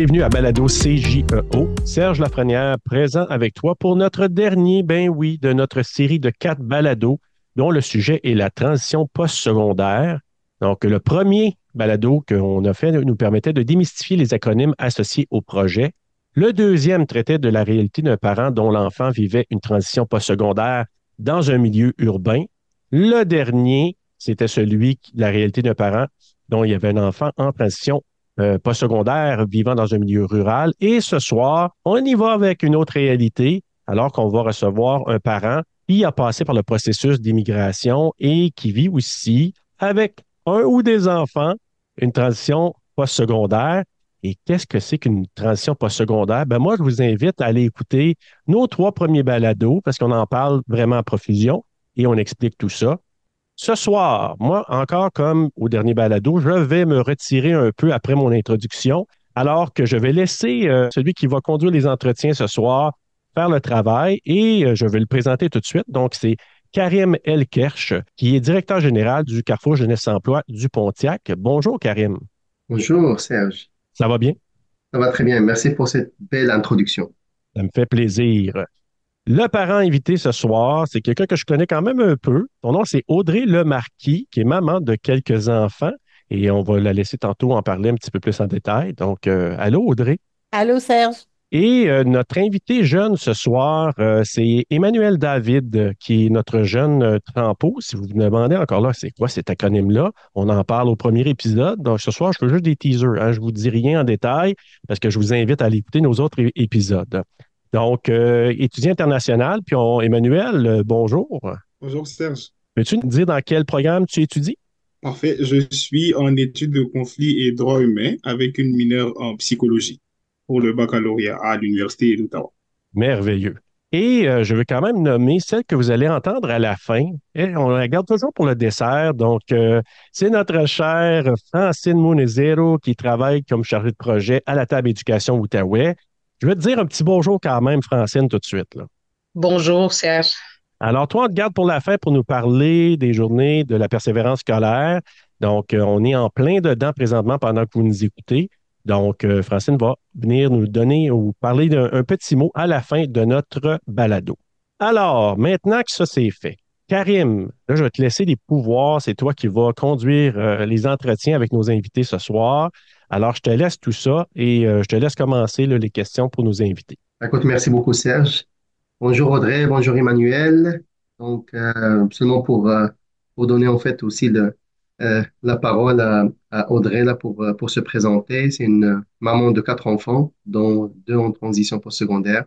bienvenue à Balado CJEO. Serge Lafrenière présent avec toi pour notre dernier, ben oui, de notre série de quatre balados dont le sujet est la transition post-secondaire. Donc, le premier balado qu'on a fait nous permettait de démystifier les acronymes associés au projet. Le deuxième traitait de la réalité d'un parent dont l'enfant vivait une transition post-secondaire dans un milieu urbain. Le dernier, c'était celui de la réalité d'un parent dont il y avait un enfant en transition euh, post-secondaire vivant dans un milieu rural. Et ce soir, on y va avec une autre réalité, alors qu'on va recevoir un parent qui a passé par le processus d'immigration et qui vit aussi avec un ou des enfants une transition post-secondaire. Et qu'est-ce que c'est qu'une transition post-secondaire? Ben moi, je vous invite à aller écouter nos trois premiers balados parce qu'on en parle vraiment à profusion et on explique tout ça. Ce soir, moi, encore comme au dernier balado, je vais me retirer un peu après mon introduction, alors que je vais laisser euh, celui qui va conduire les entretiens ce soir faire le travail et euh, je vais le présenter tout de suite. Donc, c'est Karim Elkerch, qui est directeur général du Carrefour Jeunesse Emploi du Pontiac. Bonjour, Karim. Bonjour, Serge. Ça va bien? Ça va très bien. Merci pour cette belle introduction. Ça me fait plaisir. Le parent invité ce soir, c'est quelqu'un que je connais quand même un peu. Son nom, c'est Audrey Lemarquis, qui est maman de quelques enfants. Et on va la laisser tantôt en parler un petit peu plus en détail. Donc, euh, allô, Audrey? Allô, Serge? Et euh, notre invité jeune ce soir, euh, c'est Emmanuel David, qui est notre jeune trempeau. Si vous me demandez encore là, c'est quoi cet acronyme-là? On en parle au premier épisode. Donc, ce soir, je fais juste des teasers. Hein. Je ne vous dis rien en détail parce que je vous invite à aller écouter nos autres épisodes. Donc, euh, étudiant international, puis on, Emmanuel, euh, bonjour. Bonjour Serge. Peux-tu nous dire dans quel programme tu étudies? Parfait, je suis en études de conflit et droits humains avec une mineure en psychologie pour le baccalauréat à l'Université d'Ottawa. Merveilleux. Et euh, je veux quand même nommer celle que vous allez entendre à la fin. Et on la garde toujours pour le dessert. Donc, c'est notre chère Francine Monezero qui travaille comme chargée de projet à la table éducation Outaouais. Je vais te dire un petit bonjour quand même, Francine, tout de suite. Là. Bonjour, Serge. Alors, toi, on te garde pour la fin pour nous parler des journées de la persévérance scolaire. Donc, euh, on est en plein dedans présentement pendant que vous nous écoutez. Donc, euh, Francine va venir nous donner ou parler d'un petit mot à la fin de notre balado. Alors, maintenant que ça c'est fait, Karim, là, je vais te laisser les pouvoirs. C'est toi qui vas conduire euh, les entretiens avec nos invités ce soir. Alors, je te laisse tout ça et euh, je te laisse commencer les questions pour nos invités. Écoute, merci beaucoup, Serge. Bonjour Audrey, bonjour Emmanuel. Donc, euh, seulement pour, euh, pour donner en fait aussi le, la parole à, Audrey là, pour, pour se présenter. C'est une maman de quatre enfants, dont deux en transition postsecondaire.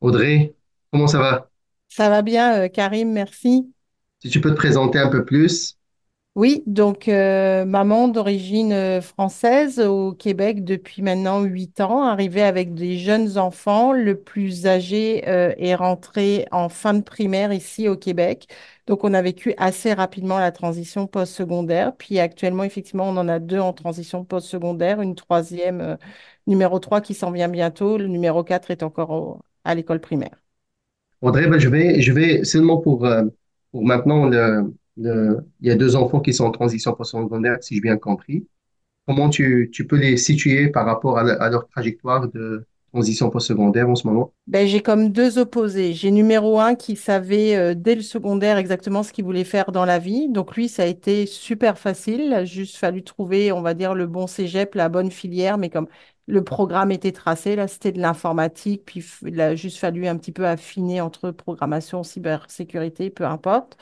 Audrey, comment ça va? Ça va bien, Karim, merci. Si tu peux te présenter un peu plus. Oui, donc euh, maman d'origine euh, française au Québec depuis maintenant huit ans, arrivée avec des jeunes enfants. Le plus âgé euh, est rentré en fin de primaire ici au Québec. Donc on a vécu assez rapidement la transition post-secondaire. Puis actuellement, effectivement, on en a deux en transition post-secondaire, une troisième, numéro 3 qui s'en vient bientôt. Le numéro 4 est encore à l'école primaire. Audrey, ben, je vais, je vais seulement pour, pour maintenant le il y a deux enfants qui sont en transition post-secondaire, si j'ai bien compris. Comment tu, peux les situer par rapport à, leur trajectoire de transition post-secondaire en ce moment? Ben, j'ai comme deux opposés. J'ai numéro un qui savait euh, dès le secondaire exactement ce qu'il voulait faire dans la vie. Donc lui, ça a été super facile. Juste fallu trouver, on va dire, le bon cégep, la bonne filière, mais comme le programme était tracé, là, c'était de l'informatique, puis il a juste fallu un petit peu affiner entre programmation, cybersécurité, peu importe.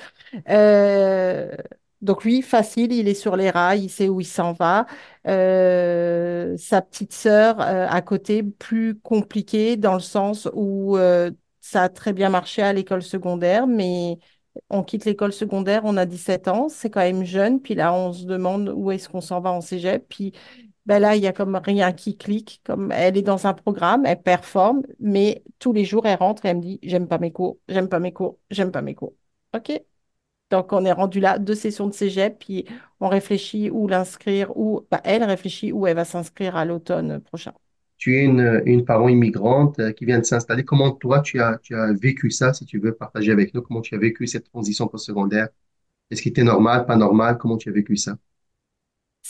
Euh, donc lui, facile, il est sur les rails, il sait où il s'en va. Euh, sa petite sœur euh, à côté, plus compliqué dans le sens où ça a très bien marché à l'école secondaire, mais on quitte l'école secondaire, on a 17 ans, c'est quand même jeune, puis là on se demande où est-ce qu'on s'en va en cégep, puis ben là, il y a comme rien qui clique. Comme elle est dans un programme, elle performe, mais tous les jours, elle rentre et elle me dit J'aime pas mes cours, j'aime pas mes cours, j'aime pas mes cours. OK. Donc, on est rendu là, deux sessions de cégep, puis on réfléchit où l'inscrire, ou ben, elle réfléchit où elle va s'inscrire à l'automne prochain. Tu es une, une immigrante euh, qui vient de s'installer. Comment toi, tu as, tu as vécu ça, si tu veux partager avec nous? Comment tu as vécu cette transition postsecondaire? Est-ce qu'il était normal, pas normal? Comment tu as vécu ça?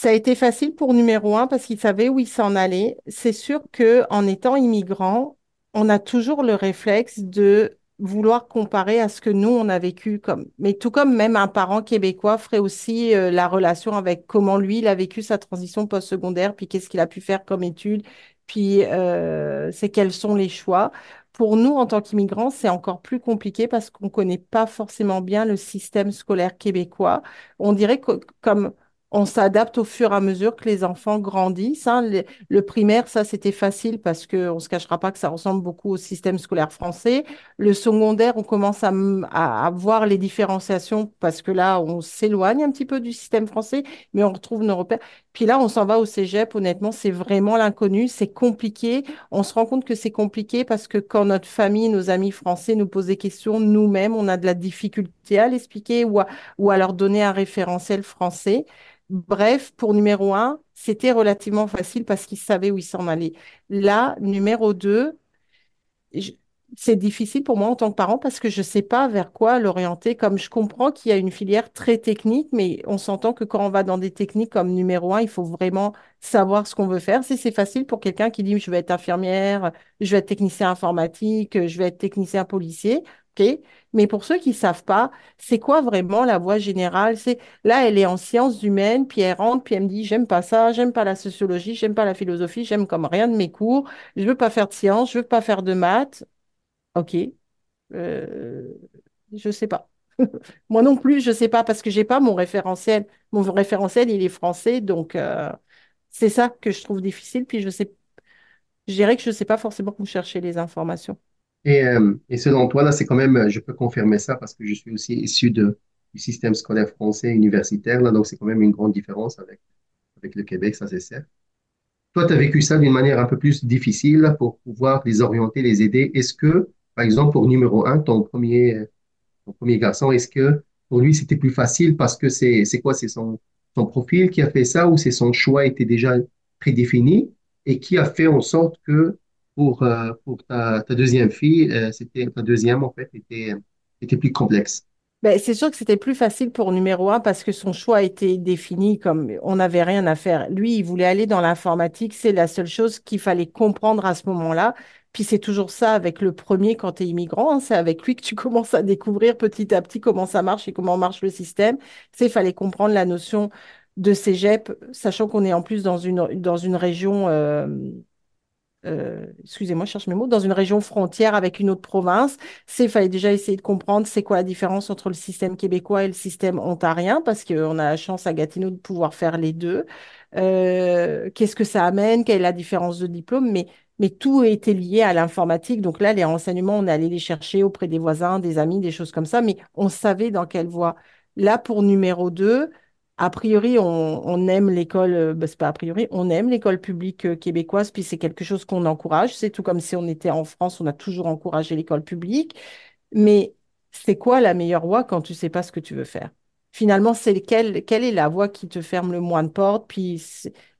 Ça a été facile pour numéro un parce qu'il savait où il s'en allait. C'est sûr que en étant immigrant, on a toujours le réflexe de vouloir comparer à ce que nous, on a vécu comme. Mais tout comme même un parent québécois ferait aussi euh, la relation avec comment lui, il a vécu sa transition post-secondaire, puis qu'est-ce qu'il a pu faire comme études, puis euh, c'est quels sont les choix. Pour nous, en tant qu'immigrants, c'est encore plus compliqué parce qu'on connaît pas forcément bien le système scolaire québécois. On dirait que comme on s'adapte au fur et à mesure que les enfants grandissent. hein. Le, primaire, ça, c'était facile parce qu'on ne se cachera pas que ça ressemble beaucoup au système scolaire français. Le secondaire, on commence à, à voir les différenciations parce que là, on s'éloigne un petit peu du système français, mais on retrouve nos repères. Puis là, on s'en va au cégep. Honnêtement, c'est vraiment l'inconnu. C'est compliqué. On se rend compte que c'est compliqué parce que quand notre famille, nos amis français nous posent des questions, nous-mêmes, on a de la difficulté à l'expliquer ou à, leur donner un référentiel français. Bref, pour numéro un, c'était relativement facile parce qu'il savait où il s'en allait. Là, numéro deux, je- c'est difficile pour moi en tant que parent parce que je ne sais pas vers quoi l'orienter. Comme je comprends qu'il y a une filière très technique, mais on s'entend que quand on va dans des techniques comme numéro un, il faut vraiment savoir ce qu'on veut faire. Si c'est facile pour quelqu'un qui dit je vais être infirmière, je vais être technicien informatique, je vais être technicien policier, ok. Mais pour ceux qui savent pas, c'est quoi vraiment la voie générale? C'est là, elle est en sciences humaines, puis elle rentre, puis elle me dit j'aime pas ça, j'aime pas la sociologie, j'aime pas la philosophie, j'aime comme rien de mes cours, je veux pas faire de sciences, je veux pas faire de maths. Ok, euh, je sais pas. Moi non plus, je sais pas parce que j'ai pas mon référentiel. Mon référentiel, il est français, donc euh, c'est ça que je trouve difficile. Puis je sais, je dirais que je sais pas forcément où chercher les informations. Et, euh, et selon toi, là, c'est quand même, je peux confirmer ça parce que je suis aussi issu du système scolaire français universitaire, là, donc c'est quand même une grande différence avec, avec le Québec, ça c'est certain. Toi, tu as vécu ça d'une manière un peu plus difficile pour pouvoir les orienter, les aider. Est-ce que, par exemple, pour numéro un, ton premier, ton premier garçon, est-ce que pour lui, c'était plus facile parce que c'est, quoi, c'est son, profil qui a fait ça ou c'est son choix était déjà prédéfini et qui a fait en sorte que pour, euh, ta deuxième fille, euh, c'était, ta deuxième, en fait, était, était plus complexe? Ben, c'est sûr que c'était plus facile pour numéro un parce que son choix était défini comme on n'avait rien à faire. Lui, il voulait aller dans l'informatique, c'est la seule chose qu'il fallait comprendre à ce moment-là. Puis c'est toujours ça avec le premier quand tu es immigrant, hein, c'est avec lui que tu commences à découvrir petit à petit comment ça marche et comment marche le système. C'est fallait comprendre la notion de cégep, sachant qu'on est en plus dans une, dans une région euh, euh, excusez-moi, je cherche mes mots, dans une région frontière avec une autre province, c'est, fallait déjà essayer de comprendre c'est quoi la différence entre le système québécois et le système ontarien, parce qu'on a la chance à Gatineau de pouvoir faire les deux. Euh, qu'est-ce que ça amène, quelle est la différence de diplôme, mais, mais tout était lié à l'informatique. Donc là, les renseignements, on allait les chercher auprès des voisins, des amis, des choses comme ça, mais on savait dans quelle voie. Là, pour numéro 2, a priori, on, aime l'école, ben, c'est pas a priori, on aime l'école publique euh, québécoise, puis c'est quelque chose qu'on encourage. C'est tout comme si on était en France, on a toujours encouragé l'école publique. Mais c'est quoi la meilleure voie quand tu sais pas ce que tu veux faire? Finalement, c'est quelle, quelle est la voie qui te ferme le moins de portes, puis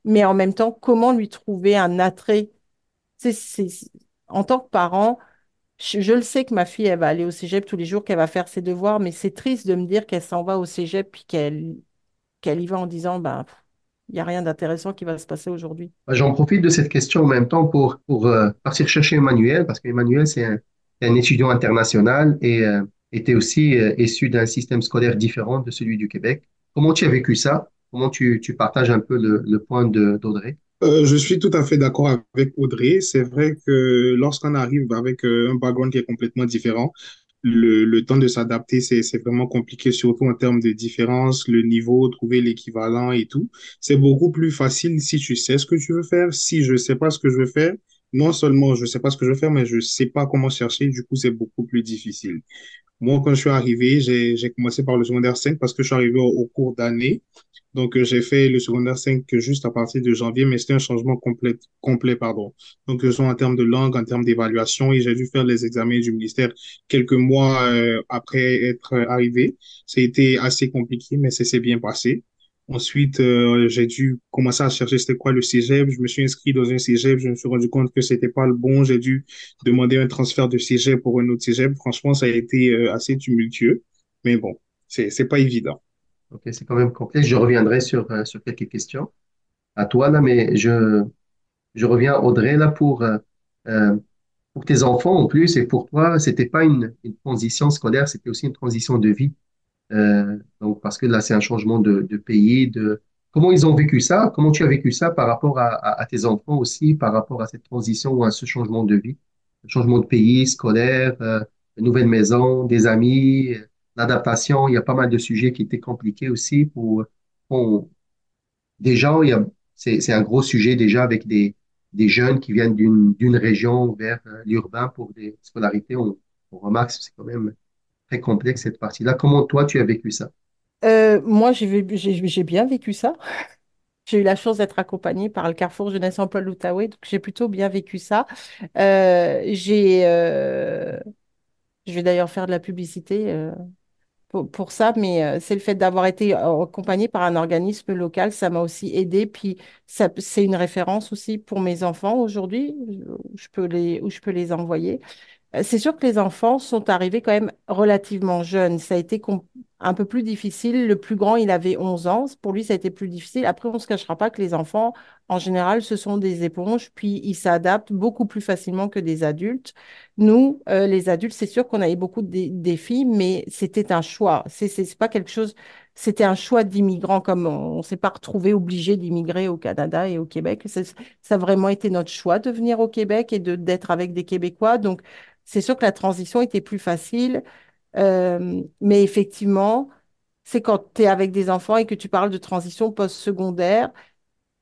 mais en même temps, comment lui trouver un attrait? En tant que parent, je, le sais que ma fille, va aller au cégep tous les jours, qu'elle va faire ses devoirs, mais c'est triste de me dire qu'elle s'en va au cégep, puis qu'elle y va en disant, ben, il n'y a rien d'intéressant qui va se passer aujourd'hui. Bah, J'en profite de cette question en même temps pour, pour euh, partir chercher Emmanuel, parce qu'Emmanuel, c'est un, un étudiant international et euh, était aussi euh, issu d'un système scolaire différent de celui du Québec. Comment tu as vécu ça? Comment tu, tu partages un peu le, le point d'Audrey? Euh, je suis tout à fait d'accord avec Audrey. C'est vrai que lorsqu'on arrive avec euh, un background qui est complètement différent, le, le temps de s'adapter, c'est, vraiment compliqué, surtout en termes de différence, le niveau, trouver l'équivalent et tout. C'est beaucoup plus facile si tu sais ce que tu veux faire. Si je sais pas ce que je veux faire, non seulement je sais pas ce que je veux faire, mais je sais pas comment chercher. Du coup, c'est beaucoup plus difficile. Moi, quand je suis arrivé, j'ai, commencé par le secondaire 5 parce que je suis arrivé au, cours d'année. Donc, euh, j'ai fait le secondaire 5 juste à partir de janvier, mais c'était un changement complet, complet, pardon. Donc, ce soit en termes de langue, en termes d'évaluation, et j'ai dû faire les examens du ministère quelques mois euh, après être arrivé. Été assez compliqué, mais ça s'est bien passé. Ensuite, euh, j'ai dû commencer à chercher c'était quoi le cégep. Je me suis inscrit dans un cégep. Je me suis rendu compte que c'était pas le bon. J'ai dû demander un transfert de cégep pour un autre cégep. Franchement, ça a été euh, assez tumultueux. Mais bon, c'est, c'est pas évident. Ok, c'est quand même complexe. Je reviendrai sur, euh, sur quelques questions à toi, là, mais je, je reviens, Audrey, là, pour, euh, euh, pour tes enfants en plus et pour toi, c'était pas une, une transition scolaire, c'était aussi une transition de vie. Euh, donc, parce que là, c'est un changement de, de pays, de comment ils ont vécu ça, comment tu as vécu ça par rapport à, à, tes enfants aussi, par rapport à cette transition ou à ce changement de vie, changement de pays, scolaire, euh, une nouvelle maison, des amis, euh, l'adaptation. Il y a pas mal de sujets qui étaient compliqués aussi pour, pour déjà, il y a, c'est, un gros sujet déjà avec des, des jeunes qui viennent d'une, région vers euh, l'urbain pour des scolarités. On, on remarque que c'est quand même très complexe cette partie-là. Comment toi, tu as vécu ça? Euh, moi, j'ai bien vécu ça. J'ai eu la chance d'être accompagnée par le Carrefour Jeunesse Emploi de l'Outaouais, donc j'ai plutôt bien vécu ça. Euh, j'ai, euh, je vais d'ailleurs faire de la publicité pour, ça, mais c'est le fait d'avoir été accompagnée par un organisme local, ça m'a aussi aidé. Puis c'est une référence aussi pour mes enfants aujourd'hui, où je peux les envoyer. Euh, C'est sûr que les enfants sont arrivés quand même relativement jeunes. Ça a été un peu plus difficile. Le plus grand, il avait 11 ans. Pour lui, ça a été plus difficile. Après, on ne se cachera pas que les enfants, en général, ce sont des éponges, puis ils s'adaptent beaucoup plus facilement que des adultes. Nous, euh, les adultes, c'est sûr qu'on avait beaucoup de dé- défis, mais c'était un choix. C'est pas quelque chose. C'était un choix d'immigrants, comme on s'est pas retrouvé obligé d'immigrer au Canada et au Québec. Ça, a vraiment été notre choix de venir au Québec et d'être avec des Québécois. Donc, c'est sûr que la transition était plus facile, euh, mais effectivement, c'est quand tu es avec des enfants et que tu parles de transition post-secondaire,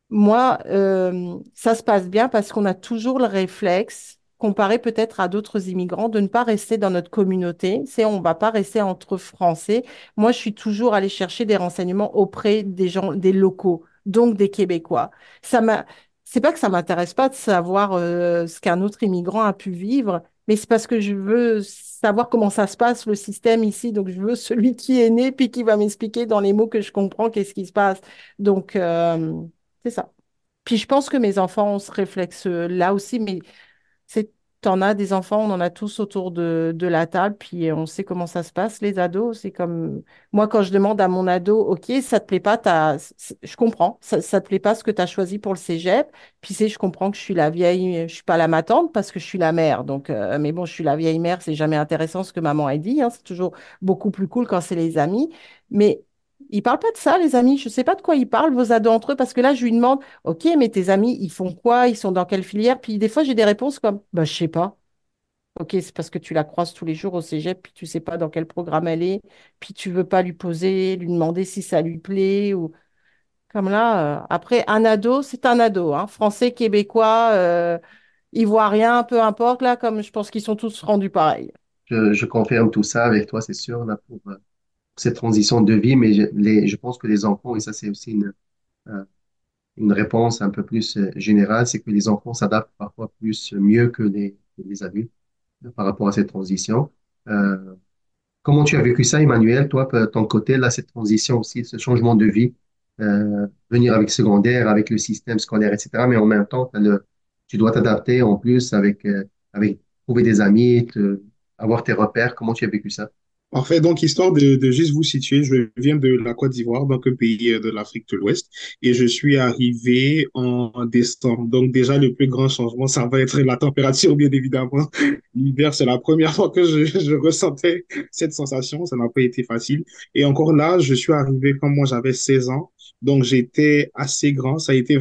moi, euh, ça se passe bien parce qu'on a toujours le réflexe, comparé peut-être à d'autres immigrants, de ne pas rester dans notre communauté. C'est, on va pas rester entre Français. Moi, je suis toujours allée chercher des renseignements auprès des gens, des locaux, donc des Québécois. Ça m'a, c'est pas que ça m'intéresse pas de savoir euh, ce qu'un autre immigrant a pu vivre, mais c'est parce que je veux savoir comment ça se passe, le système ici. Donc, je veux celui qui est né puis qui va m'expliquer dans les mots que je comprends qu'est-ce qui se passe. Donc, euh, c'est ça. Puis je pense que mes enfants ont ce réflexe-là aussi, mais c'est, t'en as des enfants, on en a tous autour de, de la table, puis on sait comment ça se passe, les ados. C'est comme, moi, quand je demande à mon ado, OK, ça te plaît pas, t'as... c- je comprends, ça, ça te plaît pas ce que tu as choisi pour le cégep, puis c'est, je comprends que je suis la vieille, je suis pas la matante parce que je suis la mère. Donc, euh, mais bon, je suis la vieille mère, c'est jamais intéressant ce que maman a dit, hein, c'est toujours beaucoup plus cool quand c'est les amis. Mais ils parlent pas de ça, les amis. Je sais pas de quoi ils parlent, vos ados entre eux, parce que là, je lui demande, OK, mais tes amis, ils font quoi? Ils sont dans quelle filière? Puis des fois, j'ai des réponses comme, bah, je sais pas. OK, c'est parce que tu la croises tous les jours au cégep, puis tu sais pas dans quel programme elle est, puis tu veux pas lui poser, lui demander si ça lui plaît, ou comme là. euh, Après, un ado, c'est un ado, hein. Français, québécois, euh, ivoirien, peu importe, là, comme je pense qu'ils sont tous rendus pareils. Je, je confirme tout ça avec toi, c'est sûr, là, pour euh, cette transition de vie, mais je, pense que les enfants, et ça, c'est aussi une, euh, réponse un peu plus euh, générale, c'est que les enfants s'adaptent parfois plus euh, mieux que les, adultes par rapport à cette transition. Comment tu as vécu ça, Emmanuel, toi, de ton côté, là, cette transition aussi, ce changement de vie, venir avec secondaire, avec le système scolaire, etc., mais en même temps, tu dois t'adapter en plus avec, avec trouver des amis, avoir tes repères. Comment tu as vécu ça? Parfait. Donc, histoire de, juste vous situer, je viens de la Côte d'Ivoire, donc un pays euh, de l'Afrique de l'Ouest, et je suis arrivé en décembre. Donc, déjà, le plus grand changement, ça va être la température, bien évidemment. L'hiver, c'est la première fois que je, je ressentais cette sensation. Ça n'a pas été facile. Et encore là, je suis arrivé quand moi j'avais 16 ans. Donc, j'étais assez grand. Ça a été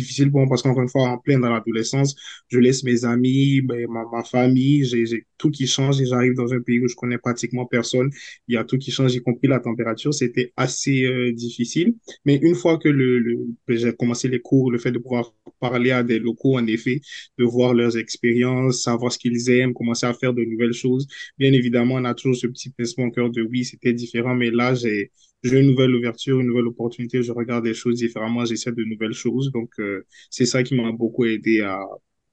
difficile moi parce qu'encore une fois, en plein dans l'adolescence, je laisse mes amis, ben, ma, ma famille, j'ai tout qui change et j'arrive dans un pays où je connais pratiquement personne. Il y a tout qui change, y compris la température. C'était assez euh, difficile. Mais une fois que le, le, que j'ai commencé les cours, le fait de pouvoir parler à des locaux, en effet, de voir leurs expériences, savoir ce qu'ils aiment, commencer à faire de nouvelles choses. Bien évidemment, on a toujours ce petit pincement au cœur de oui, c'était différent, mais là, j'ai j'ai une nouvelle ouverture, une nouvelle opportunité, je regarde les choses différemment, j'essaie de nouvelles choses. Donc, euh, c'est ça qui m'a beaucoup aidé à,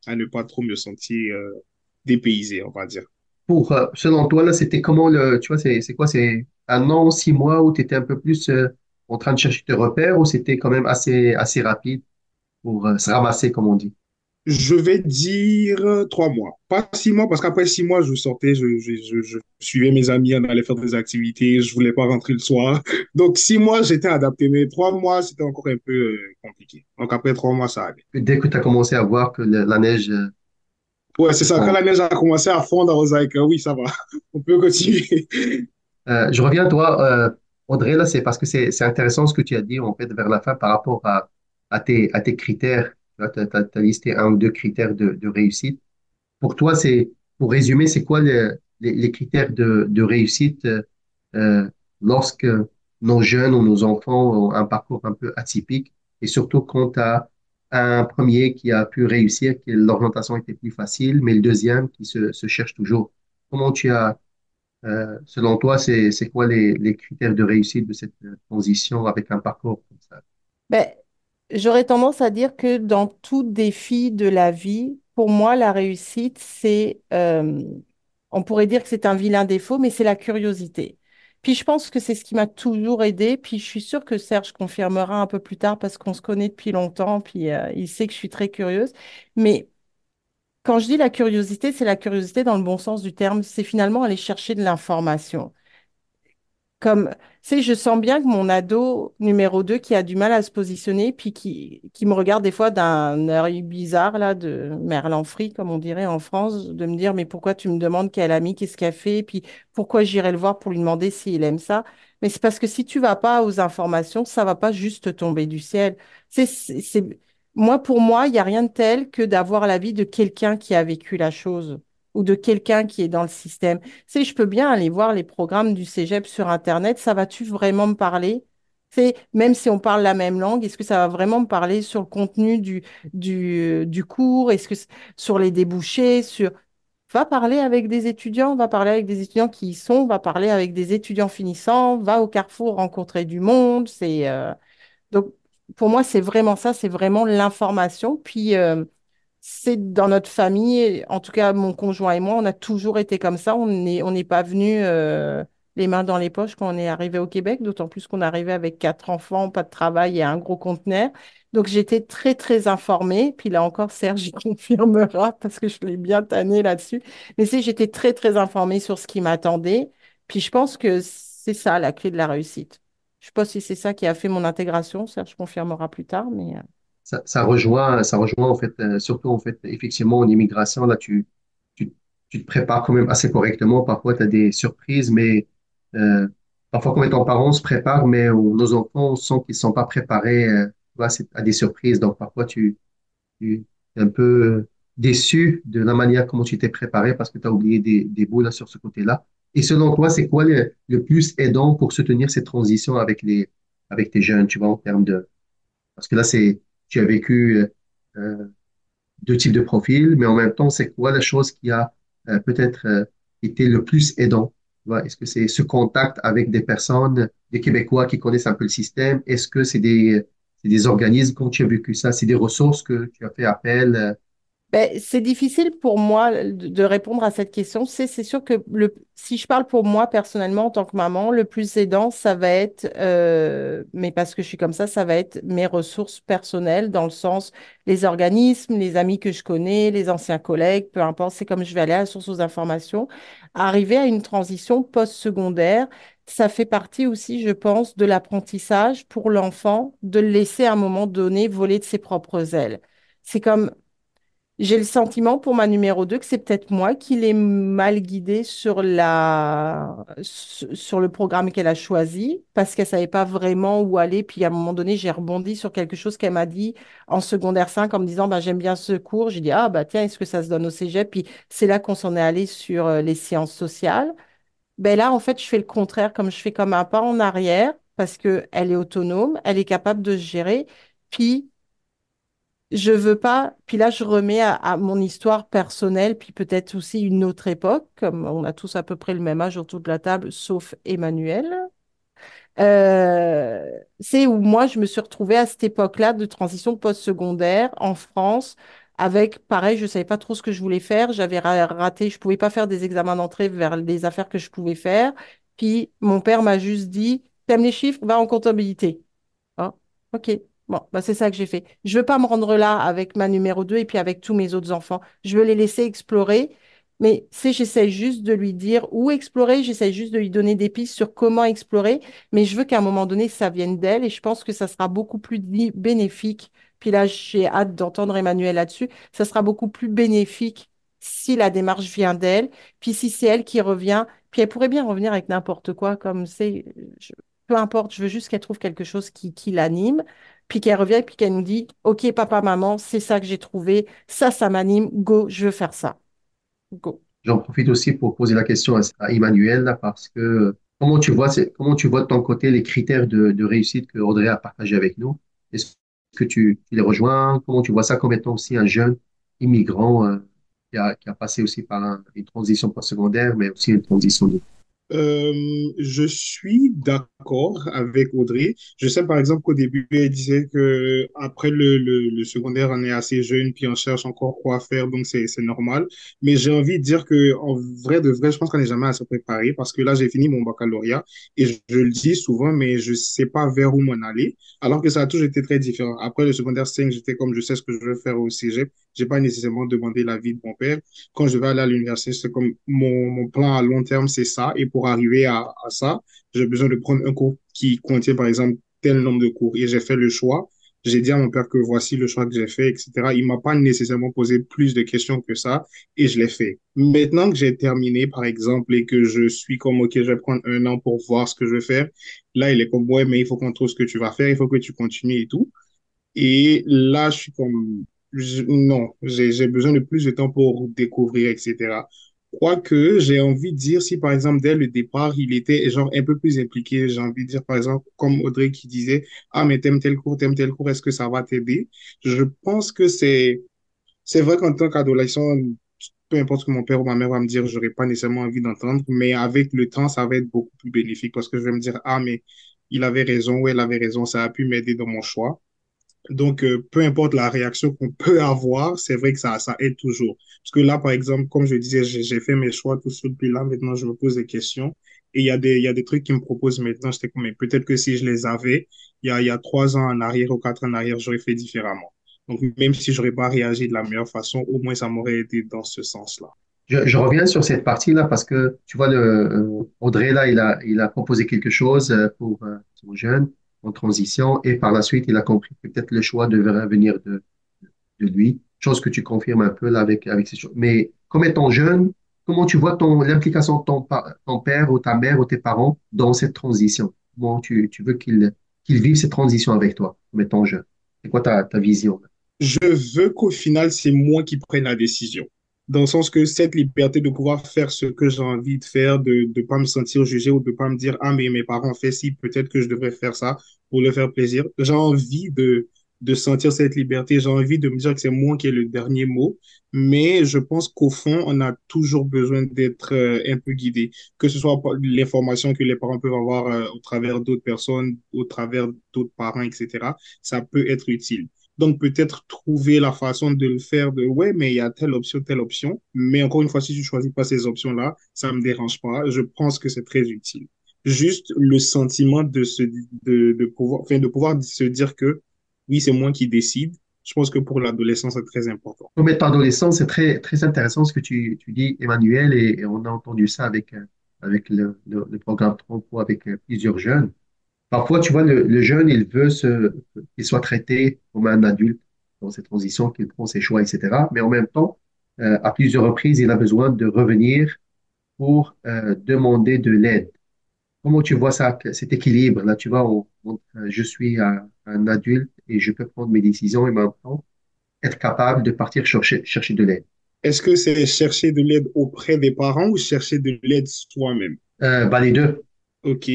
à ne pas trop me sentir euh, dépaysé, on va dire. Pour, euh, selon toi, là, c'était comment le, tu vois, c'est, quoi, c'est un an, six mois où tu étais un peu plus euh, en train de chercher tes repères ou c'était quand même assez, assez rapide pour euh, se ramasser, comme on dit? Je vais dire euh, trois mois. Pas six mois, parce qu'après six mois, je sortais, je, je, je, je suivais mes amis, on allait faire des activités, je voulais pas rentrer le soir. Donc six mois, j'étais adapté, mais trois mois, c'était encore un peu euh, compliqué. Donc après trois mois, ça allait. Dès que tu as commencé à voir que la neige, euh, Ouais, c'est ça. Quand bon, la neige a commencé à fondre, was like, oui, ça va, on peut continuer. Euh, je reviens à toi, euh, Audrey, là, c'est parce que c'est c'est intéressant ce que tu as dit, en fait, vers la fin par rapport à, à tes, à tes critères. Tu as, listé un ou deux critères de, réussite. Pour toi, c'est, pour résumer, c'est quoi le- les, critères de, réussite euh, lorsque nos jeunes ou nos enfants ont un parcours un peu atypique et surtout quand tu as un premier qui a pu réussir, que l'orientation était plus facile, mais le deuxième qui se, cherche toujours. Comment tu as euh, selon toi, c'est, quoi les, critères de réussite de cette transition avec un parcours comme ça? Ben, j'aurais tendance à dire que dans tout défi de la vie, pour moi, la réussite, c'est, euh, on pourrait dire que c'est un vilain défaut, mais c'est la curiosité. Puis je pense que c'est ce qui m'a toujours aidé. Puis je suis sûre que Serge confirmera un peu plus tard parce qu'on se connaît depuis longtemps. Puis euh, il sait que je suis très curieuse. Mais quand je dis la curiosité, c'est la curiosité dans le bon sens du terme. C'est finalement aller chercher de l'information. Comme, tu sais, je sens bien que mon ado numéro 2 qui a du mal à se positionner, puis qui, qui me regarde des fois d'un œil bizarre, là, de Merlan frit, comme on dirait en France, de me dire, mais pourquoi tu me demandes quelle amie, qu'est-ce qu'elle fait, puis pourquoi j'irai le voir pour lui demander s'il aime ça. Mais c'est parce que si tu vas pas aux informations, ça va pas juste tomber du ciel. C'est, c'est, c'est- Moi, pour moi, il n'y a rien de tel que d'avoir l'avis de quelqu'un qui a vécu la chose ou de quelqu'un qui est dans le système. Sais, je peux bien aller voir les programmes du Cégep sur Internet. Ça va-tu vraiment me parler? C'est même si on parle la même langue, est-ce que ça va vraiment me parler sur le contenu du, du, cours? Est-ce que sur les débouchés, sur va parler avec des étudiants, va parler avec des étudiants qui y sont, va parler avec des étudiants finissants, va au Carrefour rencontrer du monde. C'est euh, donc pour moi c'est vraiment ça, c'est vraiment l'information. Puis euh, c'est dans notre famille, en tout cas mon conjoint et moi, on a toujours été comme ça. On n'est on n'est pas venu les mains dans les poches quand on est arrivé au Québec, d'autant plus qu'on arrivé avec quatre enfants, pas de travail et un gros conteneur. Donc j'étais très très informée. Puis là encore, Serge il confirmera parce que je l'ai bien tanné là-dessus. Mais c'est j'étais très très informée sur ce qui m'attendait. Puis je pense que c'est ça la clé de la réussite. Je sais pas si c'est ça qui a fait mon intégration. Serge confirmera plus tard, mais euh, Ça, rejoint, ça rejoint en fait, euh, surtout en fait, effectivement en immigration, là, tu, tu, te prépares quand même assez correctement. Parfois, tu as des surprises, mais euh, parfois, comme étant parents, on se prépare, mais nos enfants, on sent qu'ils ne sont pas préparés euh, à des surprises. Donc, parfois, tu, tu es un peu euh, déçu de la manière comment tu t'es préparé parce que tu as oublié des, des bouts là, sur ce côté-là. Et selon toi, c'est quoi le, le plus aidant pour soutenir cette transition avec les, avec tes jeunes, tu vois, en termes de, parce que là, c'est, tu as vécu euh, euh, deux types de profils, mais en même temps, c'est quoi la chose qui a euh, peut-être euh, été le plus aidant? Est-ce que c'est ce contact avec des personnes, des Québécois qui connaissent un peu le système? Est-ce que c'est des, des organismes, quand tu as vécu ça, c'est des ressources que tu as fait appel? Ben, c'est difficile pour moi de répondre à cette question. C'est, c'est sûr que le, si je parle pour moi personnellement en tant que maman, le plus aidant, ça va être, euh, mais parce que je suis comme ça, ça va être mes ressources personnelles dans le sens les organismes, les amis que je connais, les anciens collègues, peu importe, c'est comme je vais aller à la source aux informations. Arriver à une transition post-secondaire, ça fait partie aussi, je pense, de l'apprentissage pour l'enfant de le laisser à un moment donné voler de ses propres ailes. C'est comme j'ai le sentiment pour ma numéro 2 que c'est peut-être moi qui l'ai mal guidée sur la... sur le programme qu'elle a choisi parce qu'elle savait pas vraiment où aller. Puis à un moment donné, j'ai rebondi sur quelque chose qu'elle m'a dit en secondaire 5 en me disant bah, j'aime bien ce cours. J'ai dit ah bah tiens, est-ce que ça se donne au cégep? Puis c'est là qu'on s'en est allé sur euh, les sciences sociales. Ben là, en fait, je fais le contraire, comme je fais comme un pas en arrière parce que elle est autonome, elle est capable de se gérer. Puis je veux pas, puis là je remets à, à mon histoire personnelle, puis peut-être aussi une autre époque, comme on a tous à peu près le même âge autour de la table, sauf Emmanuel. Euh, c'est où moi je me suis retrouvée à cette époque-là de transition post-secondaire en France, avec pareil, je savais pas trop ce que je voulais faire, j'avais ra- raté, je pouvais pas faire des examens d'entrée vers les affaires que je pouvais faire. Puis mon père m'a juste dit, t'aimes les chiffres, va en comptabilité. Ah, ok. Bon, bah c'est ça que j'ai fait. Je veux pas me rendre là avec ma numéro 2 et puis avec tous mes autres enfants. Je veux les laisser explorer. Mais c'est, j'essaie juste de lui dire où explorer, j'essaie juste de lui donner des pistes sur comment explorer, mais je veux qu'à un moment donné, ça vienne d'elle et je pense que ça sera beaucoup plus bénéfique. Puis là, j'ai hâte d'entendre Emmanuel là-dessus. Ça sera beaucoup plus bénéfique si la démarche vient d'elle, puis si c'est elle qui revient, puis elle pourrait bien revenir avec n'importe quoi, comme c'est, peu importe, je veux juste qu'elle trouve quelque chose qui, qui l'anime puis qu'elle revient, puis qu'elle nous dit, OK, papa, maman, c'est ça que j'ai trouvé, ça, ça m'anime, go, je veux faire ça. Go. J'en profite aussi pour poser la question à, Emmanuel, là, parce que comment tu vois, comment tu vois de ton côté les critères de, réussite que Audrey a partagé avec nous? Est-ce que tu, les rejoins? Comment tu vois ça comme étant aussi un jeune immigrant euh, qui a, passé aussi par un- une transition postsecondaire, mais aussi une transition de... Euh, je suis d'accord avec Audrey. Je sais par exemple qu'au début, elle disait que après le, secondaire, on est assez jeune, puis on cherche encore quoi faire, donc c'est, normal. Mais j'ai envie de dire que en vrai de vrai, je pense qu'on n'est jamais assez préparé parce que là, j'ai fini mon baccalauréat et je, je le dis souvent, mais je sais pas vers où m'en aller, alors que ça a toujours été très différent. Après le secondaire 5, j'étais comme je sais ce que je veux faire au cégep. J'ai pas nécessairement demandé l'avis de mon père. Quand je vais aller à l'université, c'est comme mon, mon plan à long terme, c'est ça. Et pour arriver à, ça, j'ai besoin de prendre un cours qui contient, par exemple, tel nombre de cours. Et j'ai fait le choix. J'ai dit à mon père que voici le choix que j'ai fait, etc. Il m'a pas nécessairement posé plus de questions que ça et je l'ai fait. Maintenant que j'ai terminé, par exemple, et que je suis comme, OK, je vais prendre un an pour voir ce que je vais faire, là, il est comme, ouais, mais il faut qu'on trouve ce que tu vas faire, il faut que tu continues et tout. Et là, je suis comme, non, j'ai besoin de plus de temps pour découvrir, etc. Quoique, j'ai envie de dire, si par exemple, dès le départ, il était genre un peu plus impliqué, j'ai envie de dire, par exemple, comme Audrey qui disait, ah, mais t'aimes tel cours, t'aimes tel cours, est-ce que ça va t'aider? Je pense que c'est, c'est vrai qu'en tant qu'adolescent, peu importe ce que mon père ou ma mère va me dire, j'aurais pas nécessairement envie d'entendre, mais avec le temps, ça va être beaucoup plus bénéfique parce que je vais me dire, ah, mais il avait raison ou elle avait raison, ça a pu m'aider dans mon choix. Donc, euh, peu importe la réaction qu'on peut avoir, c'est vrai que ça, ça aide toujours. Parce que là, par exemple, comme je disais, j'ai fait mes choix tout seul, puis là, maintenant, je me pose des questions. Et il y a des, y a des trucs qui me proposent maintenant. J'étais comme, mais peut-être que si je les avais, il y a, y a trois ans en arrière ou quatre ans en arrière, j'aurais fait différemment. Donc, même si j'aurais pas réagi de la meilleure façon, au moins, ça m'aurait aidé dans ce sens-là. Je, je reviens sur cette partie-là parce que, tu vois, le, euh, Audrey, là, il a, il a proposé quelque chose euh, pour euh, son jeune en transition et par la suite, il a compris que peut-être le choix devrait venir de, lui, chose que tu confirmes un peu là avec, avec ces choses. Mais comme étant jeune, comment tu vois ton, l'implication de ton père ou ta mère ou tes parents dans cette transition? Comment tu, tu veux qu'ils qu'ils vivent cette transition avec toi, comme étant jeune? C'est quoi ta, ta vision? Je veux qu'au final, c'est moi qui prenne la décision. Dans le sens que cette liberté de pouvoir faire ce que j'ai envie de faire, de ne pas me sentir jugé ou de pas me dire, ah, mais mes parents ont fait ci, peut-être que je devrais faire ça pour leur faire plaisir. J'ai envie de, de sentir cette liberté. J'ai envie de me dire que c'est moi qui ai le dernier mot. Mais je pense qu'au fond, on a toujours besoin d'être euh, un peu guidé. Que ce soit l'information que les parents peuvent avoir euh, au travers d'autres personnes, au travers d'autres parents, etc. Ça peut être utile. Donc, peut-être trouver la façon de le faire de, ouais, mais il y a telle option, telle option. Mais encore une fois, si tu choisis pas ces options-là, ça me dérange pas. Je pense que c'est très utile. Juste le sentiment de se, de, de pouvoir, enfin, de pouvoir se dire que oui, c'est moi qui décide. Je pense que pour l'adolescence, c'est très important. Comme étant adolescent, c'est très, très intéressant ce que tu, tu dis, Emmanuel, et, et on a entendu ça avec, euh, avec le, le, le programme Tronco avec euh, plusieurs jeunes. Parfois, tu vois, le, le jeune, il veut se, qu'il soit traité comme un adulte dans ses transitions, qu'il prend ses choix, etc. Mais en même temps, euh, à plusieurs reprises, il a besoin de revenir pour euh, demander de l'aide. Comment tu vois ça, cet équilibre? Là, tu vois, on- on- euh, je suis un, un adulte et je peux prendre mes décisions et en même temps être capable de partir chercher, chercher de l'aide. Est-ce que c'est chercher de l'aide auprès des parents ou chercher de l'aide soi-même? Euh, bah, les deux. OK.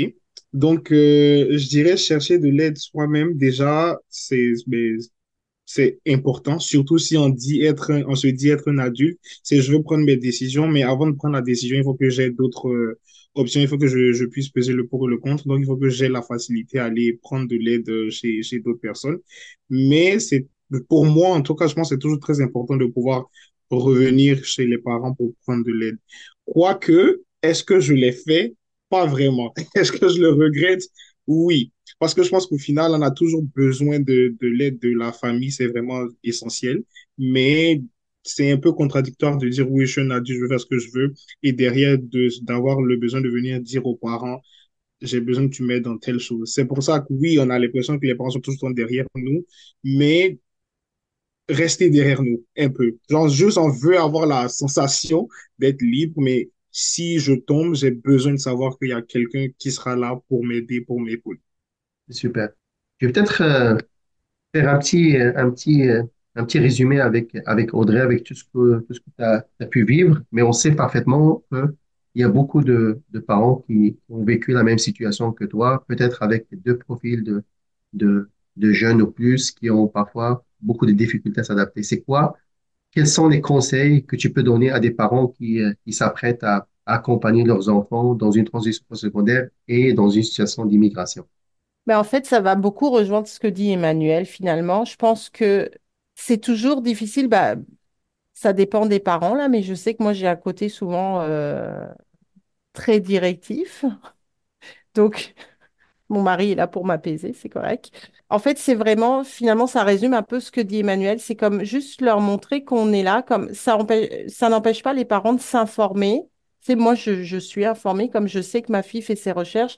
Donc, euh, je dirais chercher de l'aide soi-même, déjà, c'est, c'est important, surtout si on dit être, on se dit être un adulte, c'est je veux prendre mes décisions, mais avant de prendre la décision, il faut que j'ai d'autres euh, options, il faut que je, je puisse peser le pour et le contre, donc il faut que j'ai la facilité à aller prendre de l'aide euh, chez, chez d'autres personnes. Mais c'est, pour moi, en tout cas, je pense que c'est toujours très important de pouvoir revenir chez les parents pour prendre de l'aide. Quoique, est-ce que je l'ai fait? Pas vraiment. Est-ce que je le regrette? Oui, parce que je pense qu'au final, on a toujours besoin de, de l'aide de la famille, c'est vraiment essentiel, mais c'est un peu contradictoire de dire oui, je suis un adulte, je veux faire ce que je veux, et derrière de, d'avoir le besoin de venir dire aux parents, j'ai besoin que tu m'aides dans telle chose. C'est pour ça que oui, on a l'impression que les parents sont temps derrière nous, mais rester derrière nous un peu. Genre, juste on veut avoir la sensation d'être libre, mais si je tombe, j'ai besoin de savoir qu'il y a quelqu'un qui sera là pour m'aider, pour m'épauler. Super. Je vais peut-être euh, faire un petit, euh, euh, résumé avec, Audrey, avec tout ce que, tout que tu as, pu vivre, mais on sait parfaitement qu'il y a beaucoup de, parents qui ont vécu la même situation que toi, peut-être avec deux profils de, de, de jeunes ou plus qui ont parfois beaucoup de difficultés à s'adapter. C'est quoi? Quels sont les conseils que tu peux donner à des parents qui, euh, qui s'apprêtent à, accompagner leurs enfants dans une transition secondaire et dans une situation d'immigration? Ben, en fait, ça va beaucoup rejoindre ce que dit Emmanuel finalement. Je pense que c'est toujours difficile. Bah, ça dépend des parents, là, mais je sais que moi, j'ai un côté souvent euh, très directif. Donc, mon mari est là pour m'apaiser, c'est correct. En fait, c'est vraiment, finalement, ça résume un peu ce que dit Emmanuel. C'est comme juste leur montrer qu'on est là, comme ça empêche, ça n'empêche pas les parents de s'informer. C'est moi, je, je suis informée, comme je sais que ma fille fait ses recherches,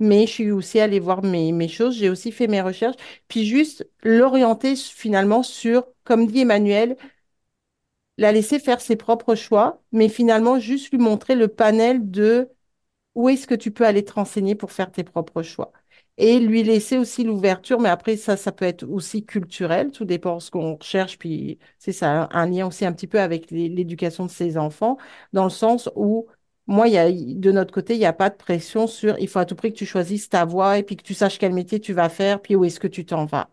mais je suis aussi allée voir mes, mes choses, j'ai aussi fait mes recherches. Puis juste l'orienter finalement sur, comme dit Emmanuel, la laisser faire ses propres choix, mais finalement juste lui montrer le panel de où est-ce que tu peux aller te renseigner pour faire tes propres choix. Et lui laisser aussi l'ouverture, mais après, ça, ça peut être aussi culturel, tout dépend de ce qu'on recherche, puis c'est ça, un lien aussi un petit peu avec l'éducation de ses enfants, dans le sens où, moi, y a, de notre côté, il n'y a pas de pression sur, il faut à tout prix que tu choisisses ta voie et puis que tu saches quel métier tu vas faire, puis où est-ce que tu t'en vas.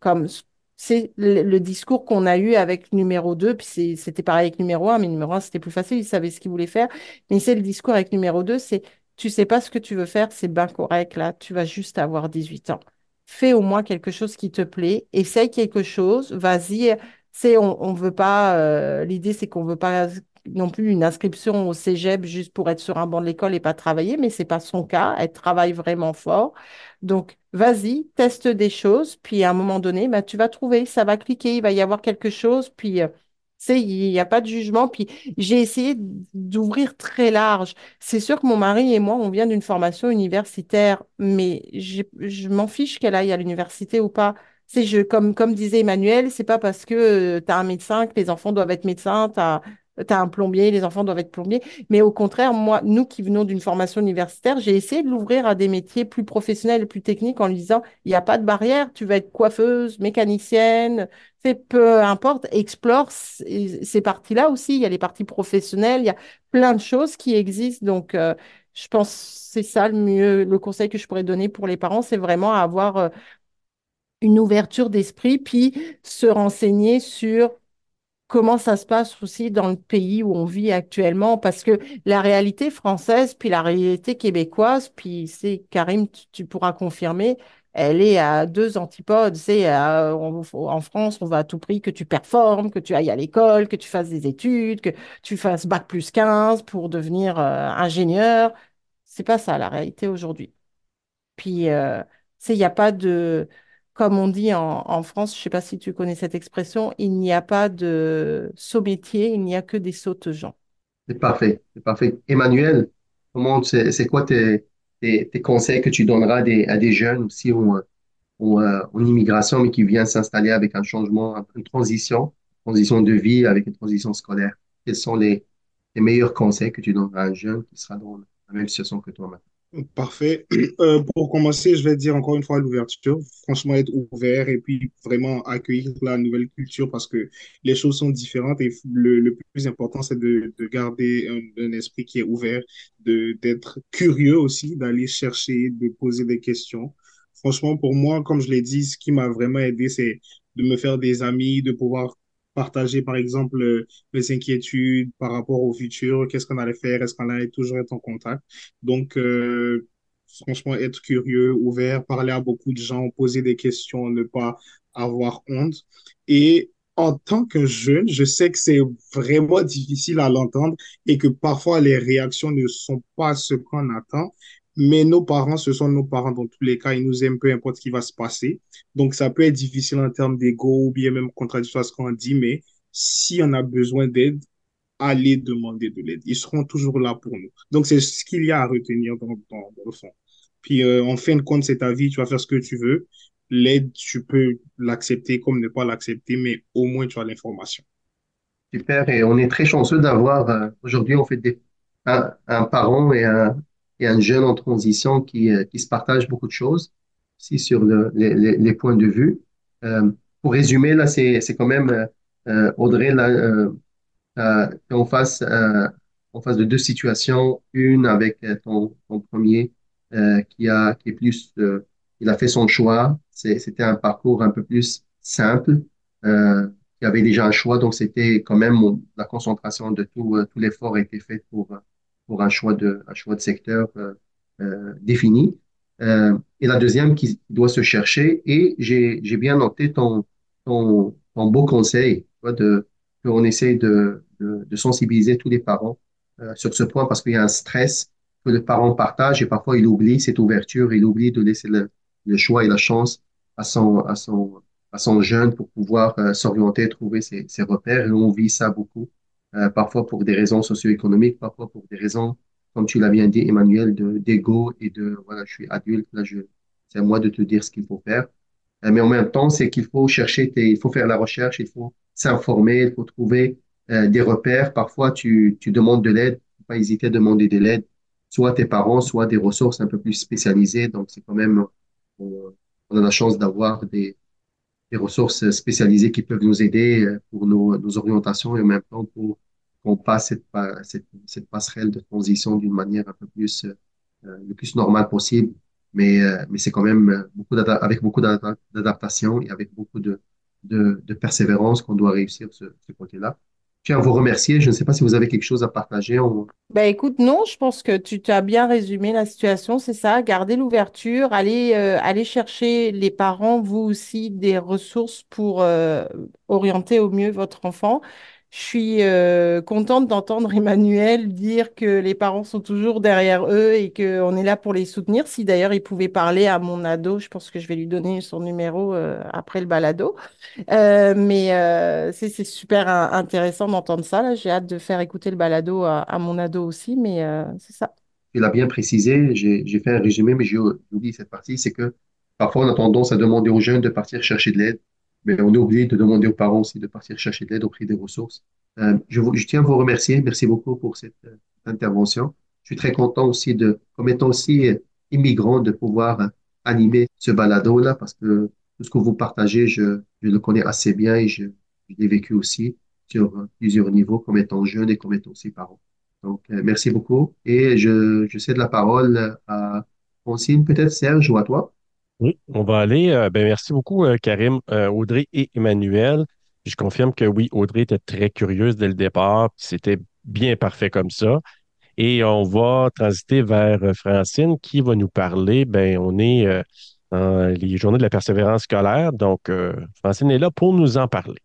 Comme c'est le, discours qu'on a eu avec numéro 2, puis c'était pareil avec numéro 1, mais numéro 1, c'était plus facile, il savait ce qu'il voulait faire. Mais c'est le discours avec numéro 2, c'est tu sais pas ce que tu veux faire, c'est bien correct, là, tu vas juste avoir 18 ans. Fais au moins quelque chose qui te plaît, essaye quelque chose, vas-y. C'est, on veut pas, euh, l'idée, c'est qu'on veut pas non plus une inscription au cégep juste pour être sur un banc de l'école et pas travailler, mais c'est pas son cas. Elle travaille vraiment fort. Donc, vas-y, teste des choses, puis à un moment donné, bah, tu vas trouver, ça va cliquer, il va y avoir quelque chose, puis euh, sais, il n'y a pas de jugement. Puis j'ai essayé d'ouvrir très large. C'est sûr que mon mari et moi, on vient d'une formation universitaire, mais je m'en fiche qu'elle aille à l'université ou pas. C'est je, comme, comme disait Emmanuel, c'est pas parce que euh, tu as un médecin que les enfants doivent être médecins, tu as, tu as un plombier, les enfants doivent être plombiers. Mais au contraire, moi, nous qui venons d'une formation universitaire, j'ai essayé de l'ouvrir à des métiers plus professionnels plus techniques en lui disant, il n'y a pas de barrière, tu vas être coiffeuse, mécanicienne, peu importe, explore ces parties-là aussi. Il y a les parties professionnelles, il y a plein de choses qui existent. Donc, euh, je pense c'est ça le mieux, le conseil que je pourrais donner pour les parents, c'est vraiment avoir euh, une ouverture d'esprit, puis se renseigner sur comment ça se passe aussi dans le pays où on vit actuellement, parce que la réalité française, puis la réalité québécoise, puis c'est Karim, tu, pourras confirmer, elle est à deux antipodes. C'est en France, on va à tout prix que tu performes, que tu ailles à l'école, que tu fasses des études, que tu fasses bac plus 15 pour devenir euh, ingénieur. C'est pas ça la réalité aujourd'hui. Puis, euh, il n'y a pas de comme on dit en, France, je ne sais pas si tu connais cette expression, il n'y a pas de saut métier, il n'y a que des sautes gens. C'est parfait, c'est parfait. Emmanuel, comment c'est quoi tes, conseils que tu donneras à des, jeunes aussi ou, en immigration, mais qui viennent s'installer avec un changement, une transition, transition de vie avec une transition scolaire? Quels sont les, les meilleurs conseils que tu donneras à un jeune qui sera dans la même situation que toi maintenant? Parfait. Euh, pour commencer, je vais dire encore une fois l'ouverture. Franchement, être ouvert et puis vraiment accueillir la nouvelle culture parce que les choses sont différentes et le, le plus important, c'est de, de, garder un, un, esprit qui est ouvert, d'être curieux aussi, d'aller chercher, de poser des questions. Franchement, pour moi, comme je l'ai dit, ce qui m'a vraiment aidé, c'est de me faire des amis, de pouvoir partager, par exemple, euh, mes inquiétudes par rapport au futur, qu'est-ce qu'on allait faire, est-ce qu'on allait toujours être en contact. Donc, euh, franchement, être curieux, ouvert, parler à beaucoup de gens, poser des questions, ne pas avoir honte. Et en tant que jeune, je sais que c'est vraiment difficile à l'entendre et que parfois les réactions ne sont pas ce qu'on attend. Mais nos parents, ce sont nos parents dans tous les cas, ils nous aiment peu importe ce qui va se passer. Donc, ça peut être difficile en termes d'ego ou bien même contradictoire ce qu'on dit, mais si on a besoin d'aide, allez demander de l'aide. Ils seront toujours là pour nous. Donc, c'est ce qu'il y a à retenir dans, dans, le fond. Puis, euh, en fin de compte, c'est ta vie, tu vas faire ce que tu veux. L'aide, tu peux l'accepter comme ne pas l'accepter, mais au moins, tu as l'information. Super, et on est très chanceux d'avoir, euh, aujourd'hui, on fait des, un, un parent et un, et un jeune en transition qui, euh, qui se partagent beaucoup de choses aussi sur le, les, les, points de vue. Euh, pour résumer, là, c'est, c'est quand même, euh, Audrey, là, euh, euh, en face, euh, en face de deux situations. Une avec ton, ton premier qui a, qui est plus, il a fait son choix. C'était un parcours un peu plus simple. Euh, il avait déjà un choix, donc c'était quand même la concentration de tout, tout l'effort a été fait pour pour un choix de, un choix de secteur euh, euh, défini. Euh, et la deuxième qui doit se chercher. Et j'ai, bien noté ton, ton, ton beau conseil de qu'on essaie de, de, de, sensibiliser tous les parents sur ce point parce qu'il y a un stress que le parent partage et parfois il oublie cette ouverture, il oublie de laisser le, le choix et la chance à son, à son, à son jeune pour pouvoir euh, s'orienter, trouver ses, ses repères. Et on vit ça beaucoup euh, parfois pour des raisons socio-économiques, parfois pour des raisons, comme tu l'as bien dit, Emmanuel, de d'ego et de voilà, je suis adulte, là, je, c'est à moi de te dire ce qu'il faut faire. Euh, mais en même temps, c'est qu'il faut chercher, tes, il faut faire la recherche, il faut s'informer, il faut trouver euh, des repères. Parfois, tu, tu demandes de l'aide, pas hésiter à demander de l'aide, soit tes parents, soit des ressources un peu plus spécialisées. Donc, c'est quand même, on a la chance d'avoir des, des ressources spécialisées qui peuvent nous aider pour nos, orientations et en même temps pour qu'on passe cette, passerelle de transition d'une manière un peu plus, euh, le plus normale possible. Mais, euh, mais c'est quand même beaucoup avec beaucoup d'adaptation et avec beaucoup de, de, de persévérance qu'on doit réussir ce, ce côté-là. Je tiens à vous remercier. Je ne sais pas si vous avez quelque chose à partager. Ben écoute, non, je pense que tu as bien résumé la situation, c'est ça, garder l'ouverture, aller, euh, chercher les parents, vous aussi, des ressources pour euh, orienter au mieux votre enfant. Je suis euh, contente d'entendre Emmanuel dire que les parents sont toujours derrière eux et qu'on est là pour les soutenir. Si d'ailleurs il pouvait parler à mon ado, je pense que je vais lui donner son numéro euh, après le balado. Euh, mais c'est super intéressant d'entendre ça. J'ai hâte de faire écouter le balado à, à mon ado aussi, mais c'est ça. Il a bien précisé, j'ai fait un résumé, mais j'ai oublié cette partie, c'est que parfois on a tendance à demander aux jeunes de partir chercher de l'aide mais on est obligé de demander aux parents aussi de partir chercher de l'aide auprès des ressources. Euh, je, je, tiens à vous remercier. Merci beaucoup pour cette euh, intervention. Je suis très content aussi de, comme étant aussi euh, immigrant, de pouvoir euh, animer ce balado-là parce que tout ce que vous partagez, je, je le connais assez bien et je, je l'ai vécu aussi sur plusieurs niveaux comme étant jeune et comme étant aussi parent. Donc, merci beaucoup. Et je, je cède la parole à Francine, peut-être Serge ou à toi. Oui, on va aller. Euh, ben, merci beaucoup, euh, Karim, euh, Audrey et Emmanuel. Je confirme que oui, Audrey était très curieuse dès le départ. C'était bien parfait comme ça. Et on va transiter vers Francine qui va nous parler. Ben, on est dans les journées de la persévérance scolaire. Donc, Francine est là pour nous en parler.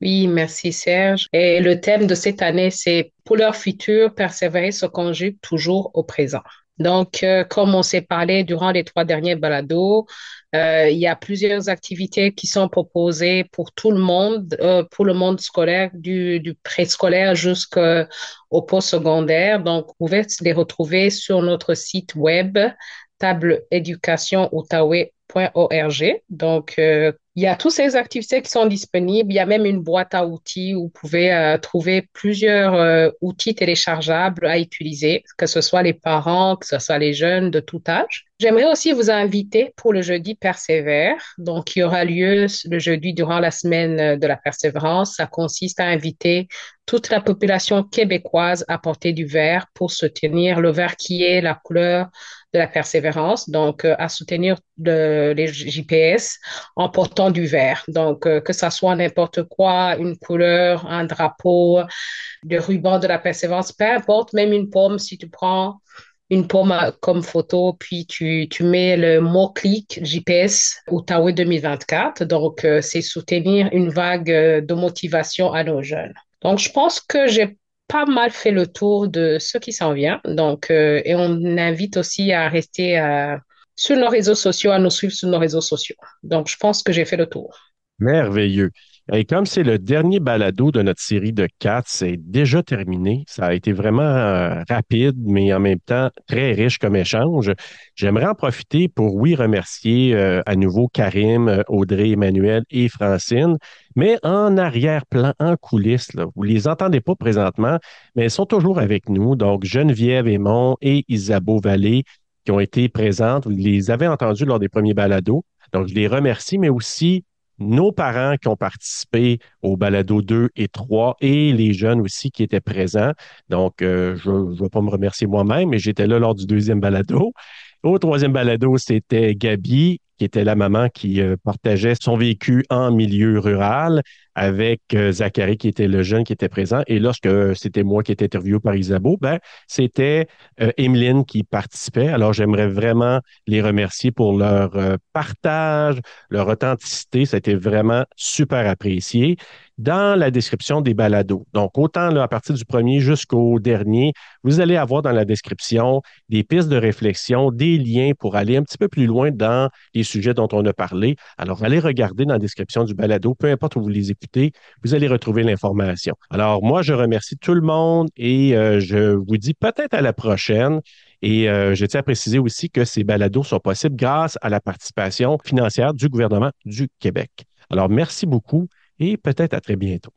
Oui, merci Serge. Et le thème de cette année, c'est pour leur futur, persévérer se conjugue toujours au présent. Donc, euh, comme on s'est parlé durant les trois derniers balados, euh, il y a plusieurs activités qui sont proposées pour tout le monde, euh, pour le monde scolaire, du, du préscolaire jusqu'au postsecondaire. Donc, vous pouvez les retrouver sur notre site web tableéducationoutaouais.org. Donc, il y a toutes ces activités qui sont disponibles. Il y a même une boîte à outils où vous pouvez euh, trouver plusieurs euh, outils téléchargeables à utiliser, que ce soit les parents, que ce soit les jeunes de tout âge. J'aimerais aussi vous inviter pour le jeudi persévère. Donc, y aura lieu le jeudi durant la semaine de la persévérance. Ça consiste à inviter toute la population québécoise à porter du vert pour soutenir le vert qui est la couleur de la persévérance, donc euh, à soutenir les JPS en portant du vert. Donc, euh, que ça soit n'importe quoi, une couleur, un drapeau, le ruban de la persévérance, peu importe, même une pomme, si tu prends une pomme comme photo, puis tu, tu mets le mot-clic JPS Outaouais 2024. Donc, euh, c'est soutenir une vague de motivation à nos jeunes. Donc, je pense que j'ai pas mal fait le tour de ce qui s'en vient. Donc, euh, et on invite aussi à rester euh, sur nos réseaux sociaux, à nous suivre sur nos réseaux sociaux. Donc, je pense que j'ai fait le tour. Merveilleux. Et comme c'est le dernier balado de notre série de quatre, c'est déjà terminé. Ça a été vraiment euh, rapide, mais en même temps très riche comme échange. J'aimerais en profiter pour, oui, remercier euh, à nouveau Karim, euh, Audrey, Emmanuel et Francine, mais en arrière-plan, en coulisses, vous les entendez pas présentement, mais elles sont toujours avec nous. Donc, Geneviève Aymon et Isabeau Vallée qui ont été présentes. Vous les avez entendues lors des premiers balados. Donc, je les remercie, mais aussi nos parents qui ont participé au balado 2 et 3 et les jeunes aussi qui étaient présents. Donc, euh, je ne vais pas me remercier moi-même, mais j'étais là lors du deuxième balado. Au troisième balado, c'était Gabi, qui était la maman qui euh, partageait son vécu en milieu rural avec euh, Zachary, qui était le jeune qui était présent. Et lorsque c'était moi qui étais interviewé par Isabeau, ben, c'était euh, Emeline qui participait. Alors, j'aimerais vraiment les remercier pour leur partage, leur authenticité. Ça a été vraiment super apprécié dans la description des balados. Donc, autant à partir du premier jusqu'au dernier, vous allez avoir dans la description des pistes de réflexion, des liens pour aller un petit peu plus loin dans les sujets dont on a parlé. Alors, allez regarder dans la description du balado, peu importe où vous les écoutez, vous allez retrouver l'information. Alors, moi, je remercie tout le monde et euh, je vous dis peut-être à la prochaine. Et euh, je tiens à préciser aussi que ces balados sont possibles grâce à la participation financière du gouvernement du Québec. Alors, merci beaucoup et peut-être à très bientôt.